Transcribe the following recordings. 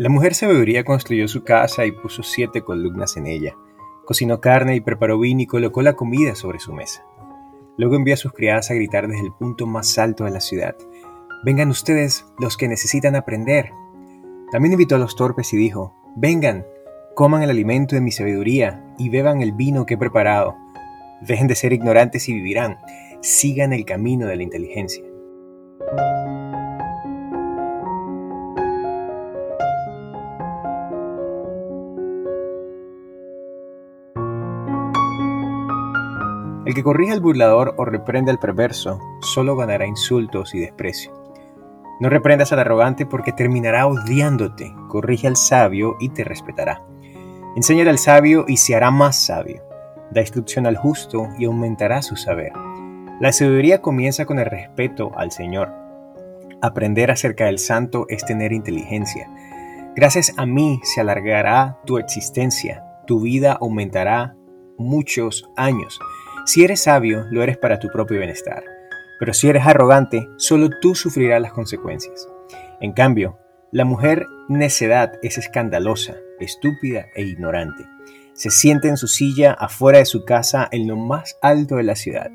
La mujer sabiduría construyó su casa y puso siete columnas en ella. Cocinó carne y preparó vino y colocó la comida sobre su mesa. Luego envió a sus criadas a gritar desde el punto más alto de la ciudad. Vengan ustedes los que necesitan aprender. También invitó a los torpes y dijo, Vengan, coman el alimento de mi sabiduría y beban el vino que he preparado. Dejen de ser ignorantes y vivirán. Sigan el camino de la inteligencia. El que corrige al burlador o reprende al perverso solo ganará insultos y desprecio. No reprendas al arrogante porque terminará odiándote. Corrige al sabio y te respetará. Enséñale al sabio y se hará más sabio. Da instrucción al justo y aumentará su saber. La sabiduría comienza con el respeto al Señor. Aprender acerca del santo es tener inteligencia. Gracias a mí se alargará tu existencia. Tu vida aumentará muchos años. Si eres sabio, lo eres para tu propio bienestar. Pero si eres arrogante, solo tú sufrirás las consecuencias. En cambio, la mujer necedad es escandalosa, estúpida e ignorante. Se sienta en su silla afuera de su casa en lo más alto de la ciudad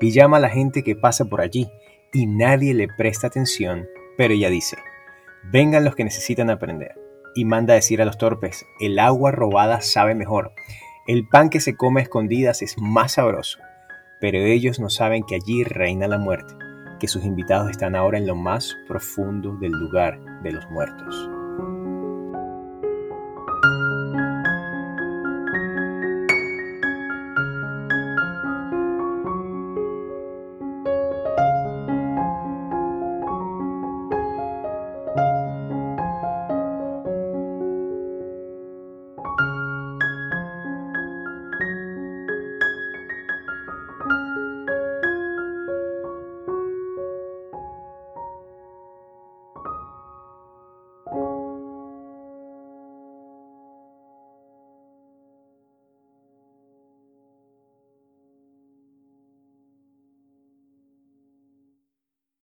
y llama a la gente que pasa por allí y nadie le presta atención, pero ella dice, vengan los que necesitan aprender y manda decir a los torpes, el agua robada sabe mejor el pan que se come a escondidas es más sabroso, pero ellos no saben que allí reina la muerte, que sus invitados están ahora en lo más profundo del lugar de los muertos.